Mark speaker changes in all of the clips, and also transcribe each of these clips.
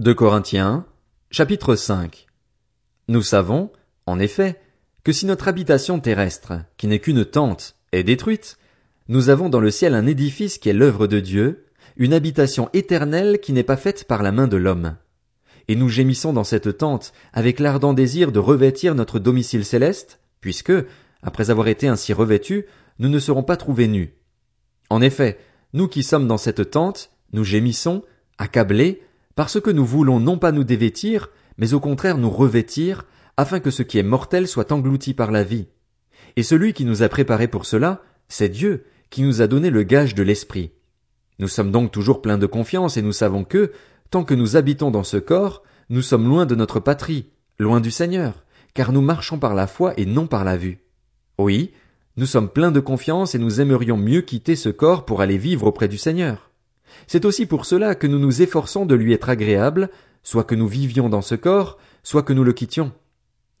Speaker 1: 2 Corinthiens, chapitre 5. Nous savons, en effet, que si notre habitation terrestre, qui n'est qu'une tente, est détruite, nous avons dans le ciel un édifice qui est l'œuvre de Dieu, une habitation éternelle qui n'est pas faite par la main de l'homme. Et nous gémissons dans cette tente avec l'ardent désir de revêtir notre domicile céleste, puisque, après avoir été ainsi revêtus, nous ne serons pas trouvés nus. En effet, nous qui sommes dans cette tente, nous gémissons, accablés, parce que nous voulons non pas nous dévêtir, mais au contraire nous revêtir, afin que ce qui est mortel soit englouti par la vie. Et celui qui nous a préparé pour cela, c'est Dieu, qui nous a donné le gage de l'Esprit. Nous sommes donc toujours pleins de confiance et nous savons que, tant que nous habitons dans ce corps, nous sommes loin de notre patrie, loin du Seigneur, car nous marchons par la foi et non par la vue. Oui, nous sommes pleins de confiance et nous aimerions mieux quitter ce corps pour aller vivre auprès du Seigneur. C'est aussi pour cela que nous nous efforçons de lui être agréables, soit que nous vivions dans ce corps, soit que nous le quittions.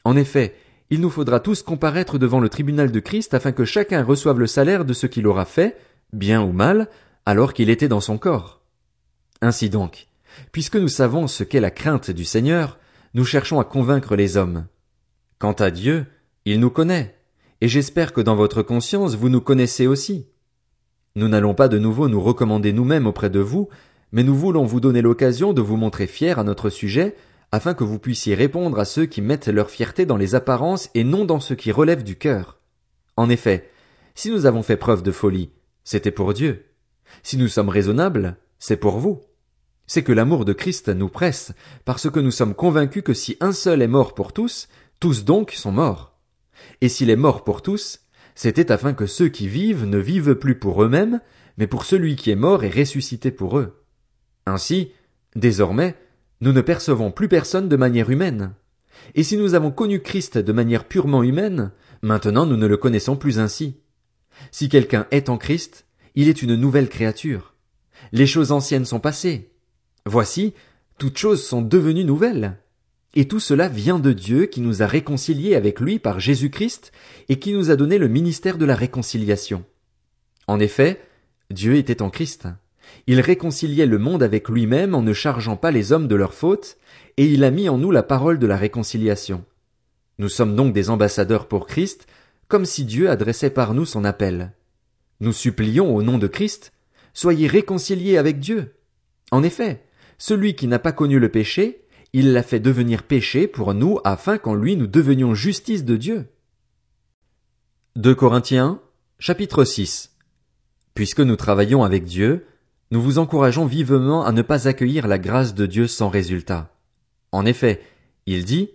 Speaker 1: En effet, il nous faudra tous comparaître devant le tribunal de Christ afin que chacun reçoive le salaire de ce qu'il aura fait, bien ou mal, alors qu'il était dans son corps. Ainsi donc, puisque nous savons ce qu'est la crainte du Seigneur, nous cherchons à convaincre les hommes. Quant à Dieu, il nous connaît, et j'espère que dans votre conscience vous nous connaissez aussi. Nous n'allons pas de nouveau nous recommander nous-mêmes auprès de vous, mais nous voulons vous donner l'occasion de vous montrer fiers à notre sujet, afin que vous puissiez répondre à ceux qui mettent leur fierté dans les apparences et non dans ce qui relève du cœur. En effet, si nous avons fait preuve de folie, c'était pour Dieu. Si nous sommes raisonnables, c'est pour vous. C'est que l'amour de Christ nous presse, parce que nous sommes convaincus que si un seul est mort pour tous, tous donc sont morts. Et s'il est mort pour tous, c'était afin que ceux qui vivent ne vivent plus pour eux-mêmes, mais pour celui qui est mort et ressuscité pour eux. Ainsi, désormais, nous ne percevons plus personne de manière humaine. Et si nous avons connu Christ de manière purement humaine, maintenant nous ne le connaissons plus ainsi. Si quelqu'un est en Christ, il est une nouvelle créature. Les choses anciennes sont passées. Voici, toutes choses sont devenues nouvelles. Et tout cela vient de Dieu qui nous a réconciliés avec lui par Jésus-Christ et qui nous a donné le ministère de la réconciliation. En effet, Dieu était en Christ. Il réconciliait le monde avec lui-même en ne chargeant pas les hommes de leurs fautes, et il a mis en nous la parole de la réconciliation. Nous sommes donc des ambassadeurs pour Christ, comme si Dieu adressait par nous son appel. Nous supplions au nom de Christ, soyez réconciliés avec Dieu. En effet, celui qui n'a pas connu le péché, il l'a fait devenir péché pour nous afin qu'en lui nous devenions justice de Dieu. 2 Corinthiens, chapitre 6. Puisque nous travaillons avec Dieu, nous vous encourageons vivement à ne pas accueillir la grâce de Dieu sans résultat. En effet, il dit,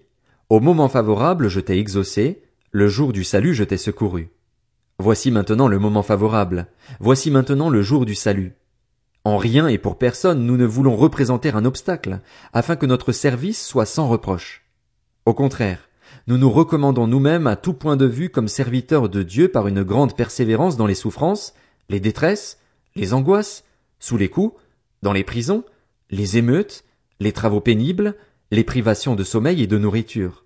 Speaker 1: Au moment favorable je t'ai exaucé, le jour du salut je t'ai secouru. Voici maintenant le moment favorable, voici maintenant le jour du salut. En rien et pour personne nous ne voulons représenter un obstacle, afin que notre service soit sans reproche. Au contraire, nous nous recommandons nous-mêmes à tout point de vue comme serviteurs de Dieu par une grande persévérance dans les souffrances, les détresses, les angoisses, sous les coups, dans les prisons, les émeutes, les travaux pénibles, les privations de sommeil et de nourriture.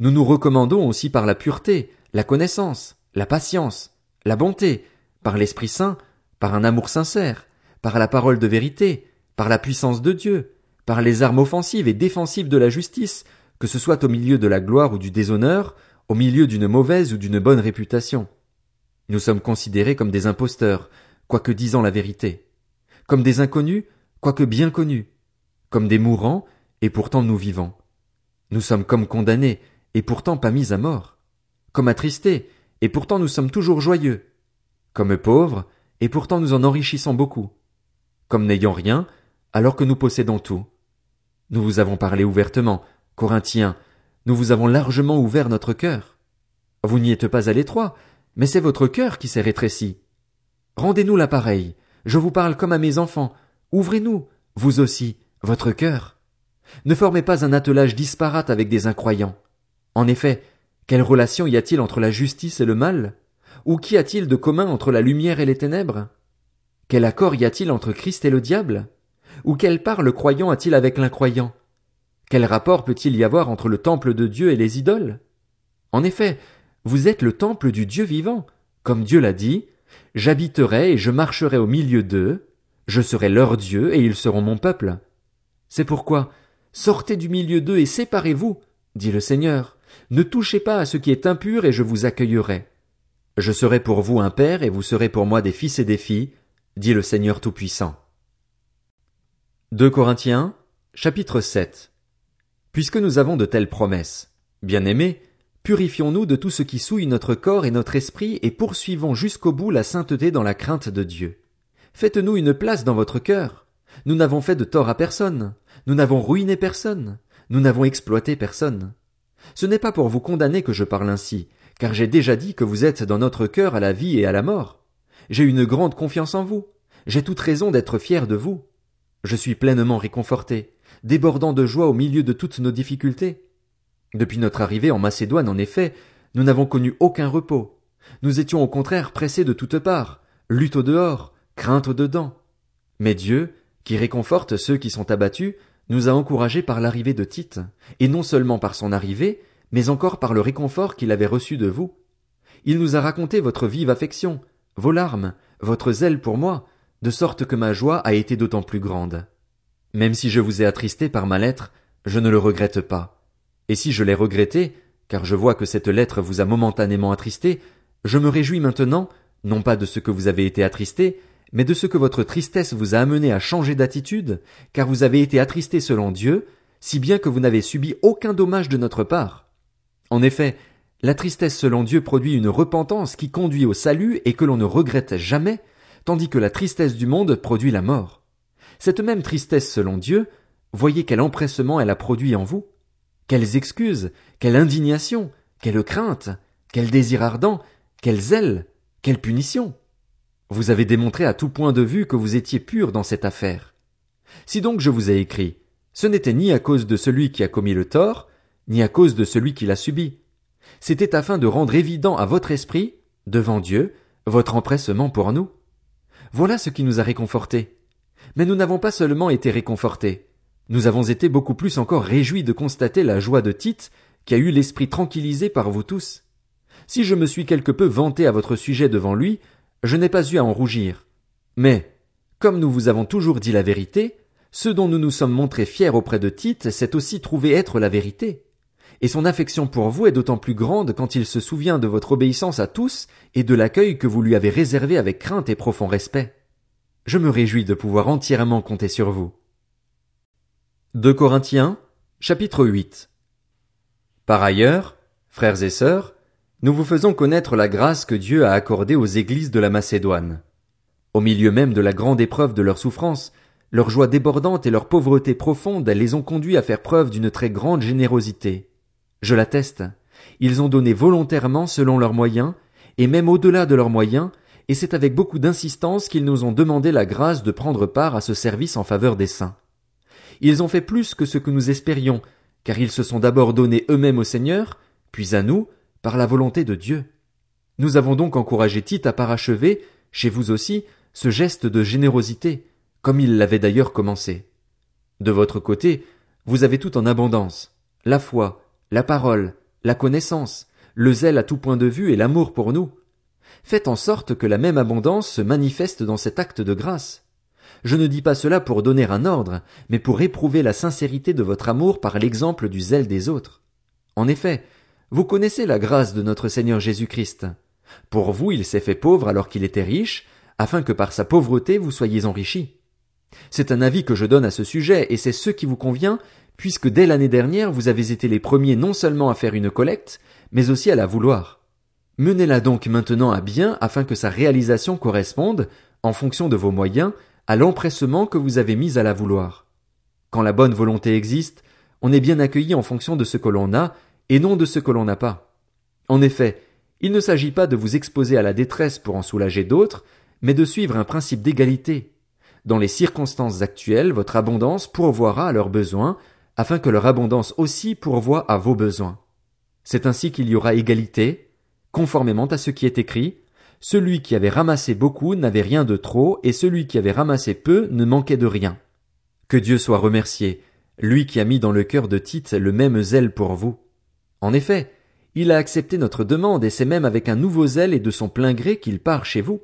Speaker 1: Nous nous recommandons aussi par la pureté, la connaissance, la patience, la bonté, par l'Esprit Saint, par un amour sincère, par la parole de vérité, par la puissance de Dieu, par les armes offensives et défensives de la justice, que ce soit au milieu de la gloire ou du déshonneur, au milieu d'une mauvaise ou d'une bonne réputation. Nous sommes considérés comme des imposteurs, quoique disant la vérité, comme des inconnus, quoique bien connus, comme des mourants, et pourtant nous vivons. Nous sommes comme condamnés, et pourtant pas mis à mort, comme attristés, et pourtant nous sommes toujours joyeux, comme pauvres, et pourtant nous en enrichissons beaucoup, comme n'ayant rien, alors que nous possédons tout. Nous vous avons parlé ouvertement, Corinthiens, nous vous avons largement ouvert notre cœur. Vous n'y êtes pas à l'étroit, mais c'est votre cœur qui s'est rétréci. Rendez-nous l'appareil, je vous parle comme à mes enfants, ouvrez-nous, vous aussi, votre cœur. Ne formez pas un attelage disparate avec des incroyants. En effet, quelle relation y a-t-il entre la justice et le mal? Ou qu'y a-t-il de commun entre la lumière et les ténèbres? Quel accord y a-t-il entre Christ et le diable? Ou quelle part le croyant a-t-il avec l'incroyant? Quel rapport peut-il y avoir entre le temple de Dieu et les idoles? En effet, vous êtes le temple du Dieu vivant, comme Dieu l'a dit, j'habiterai et je marcherai au milieu d'eux, je serai leur Dieu et ils seront mon peuple. C'est pourquoi, Sortez du milieu d'eux et séparez-vous, dit le Seigneur. Ne touchez pas à ce qui est impur et je vous accueillerai. Je serai pour vous un père et vous serez pour moi des fils et des filles, dit le Seigneur Tout-Puissant. 2 Corinthiens, chapitre 7. Puisque nous avons de telles promesses, bien-aimés, purifions-nous de tout ce qui souille notre corps et notre esprit et poursuivons jusqu'au bout la sainteté dans la crainte de Dieu. Faites-nous une place dans votre cœur. Nous n'avons fait de tort à personne. Nous n'avons ruiné personne. Nous n'avons exploité personne. Ce n'est pas pour vous condamner que je parle ainsi, car j'ai déjà dit que vous êtes dans notre cœur à la vie et à la mort. J'ai une grande confiance en vous. J'ai toute raison d'être fier de vous. Je suis pleinement réconforté, débordant de joie au milieu de toutes nos difficultés. Depuis notre arrivée en Macédoine, en effet, nous n'avons connu aucun repos. Nous étions au contraire pressés de toutes parts, lutte au dehors, crainte au dedans. Mais Dieu, qui réconforte ceux qui sont abattus, nous a encouragés par l'arrivée de Tite, et non seulement par son arrivée, mais encore par le réconfort qu'il avait reçu de vous. Il nous a raconté votre vive affection, vos larmes, votre zèle pour moi, de sorte que ma joie a été d'autant plus grande. Même si je vous ai attristé par ma lettre, je ne le regrette pas. Et si je l'ai regretté, car je vois que cette lettre vous a momentanément attristé, je me réjouis maintenant, non pas de ce que vous avez été attristé, mais de ce que votre tristesse vous a amené à changer d'attitude, car vous avez été attristé selon Dieu, si bien que vous n'avez subi aucun dommage de notre part. En effet, la tristesse selon Dieu produit une repentance qui conduit au salut et que l'on ne regrette jamais, tandis que la tristesse du monde produit la mort. Cette même tristesse selon Dieu, voyez quel empressement elle a produit en vous. Quelles excuses, quelle indignation, quelle crainte, quel désir ardent, quel zèle, quelle punition. Vous avez démontré à tout point de vue que vous étiez pur dans cette affaire. Si donc je vous ai écrit, ce n'était ni à cause de celui qui a commis le tort, ni à cause de celui qui l'a subi. C'était afin de rendre évident à votre esprit, devant Dieu, votre empressement pour nous. Voilà ce qui nous a réconfortés. Mais nous n'avons pas seulement été réconfortés. Nous avons été beaucoup plus encore réjouis de constater la joie de Tite, qui a eu l'esprit tranquillisé par vous tous. Si je me suis quelque peu vanté à votre sujet devant lui, je n'ai pas eu à en rougir. Mais, comme nous vous avons toujours dit la vérité, ce dont nous nous sommes montrés fiers auprès de Tite s'est aussi trouvé être la vérité. Et son affection pour vous est d'autant plus grande quand il se souvient de votre obéissance à tous et de l'accueil que vous lui avez réservé avec crainte et profond respect. Je me réjouis de pouvoir entièrement compter sur vous. 2 Corinthiens, chapitre 8. Par ailleurs, frères et sœurs, nous vous faisons connaître la grâce que Dieu a accordée aux églises de la Macédoine. Au milieu même de la grande épreuve de leur souffrance, leur joie débordante et leur pauvreté profonde les ont conduits à faire preuve d'une très grande générosité. Je l'atteste. Ils ont donné volontairement selon leurs moyens, et même au-delà de leurs moyens, et c'est avec beaucoup d'insistance qu'ils nous ont demandé la grâce de prendre part à ce service en faveur des saints. Ils ont fait plus que ce que nous espérions, car ils se sont d'abord donnés eux-mêmes au Seigneur, puis à nous, par la volonté de Dieu. Nous avons donc encouragé Tite à parachever, chez vous aussi, ce geste de générosité, comme il l'avait d'ailleurs commencé. De votre côté, vous avez tout en abondance, la foi, la parole, la connaissance, le zèle à tout point de vue et l'amour pour nous. Faites en sorte que la même abondance se manifeste dans cet acte de grâce. Je ne dis pas cela pour donner un ordre, mais pour éprouver la sincérité de votre amour par l'exemple du zèle des autres. En effet, vous connaissez la grâce de notre Seigneur Jésus-Christ. Pour vous, il s'est fait pauvre alors qu'il était riche, afin que par sa pauvreté vous soyez enrichis. C'est un avis que je donne à ce sujet, et c'est ce qui vous convient, puisque dès l'année dernière vous avez été les premiers non seulement à faire une collecte, mais aussi à la vouloir. Menez-la donc maintenant à bien afin que sa réalisation corresponde, en fonction de vos moyens, à l'empressement que vous avez mis à la vouloir. Quand la bonne volonté existe, on est bien accueilli en fonction de ce que l'on a, et non de ce que l'on n'a pas. En effet, il ne s'agit pas de vous exposer à la détresse pour en soulager d'autres, mais de suivre un principe d'égalité. Dans les circonstances actuelles, votre abondance pourvoira à leurs besoins, afin que leur abondance aussi pourvoie à vos besoins. C'est ainsi qu'il y aura égalité, conformément à ce qui est écrit, celui qui avait ramassé beaucoup n'avait rien de trop, et celui qui avait ramassé peu ne manquait de rien. Que Dieu soit remercié, lui qui a mis dans le cœur de Tite le même zèle pour vous. En effet, il a accepté notre demande et c'est même avec un nouveau zèle et de son plein gré qu'il part chez vous.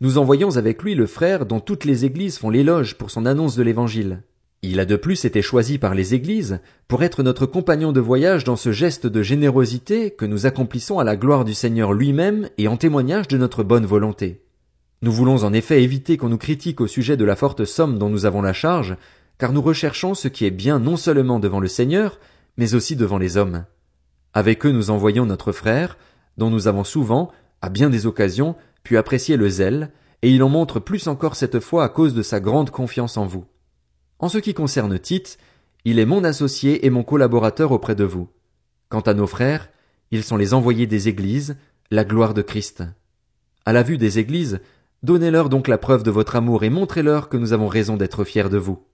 Speaker 1: Nous envoyons avec lui le frère dont toutes les églises font l'éloge pour son annonce de l'évangile. Il a de plus été choisi par les églises pour être notre compagnon de voyage dans ce geste de générosité que nous accomplissons à la gloire du Seigneur lui-même et en témoignage de notre bonne volonté. Nous voulons en effet éviter qu'on nous critique au sujet de la forte somme dont nous avons la charge, car nous recherchons ce qui est bien non seulement devant le Seigneur, mais aussi devant les hommes. Avec eux nous envoyons notre frère, dont nous avons souvent, à bien des occasions, pu apprécier le zèle, et il en montre plus encore cette fois à cause de sa grande confiance en vous. En ce qui concerne Tite, il est mon associé et mon collaborateur auprès de vous. Quant à nos frères, ils sont les envoyés des églises, la gloire de Christ. À la vue des églises, donnez-leur donc la preuve de votre amour et montrez-leur que nous avons raison d'être fiers de vous.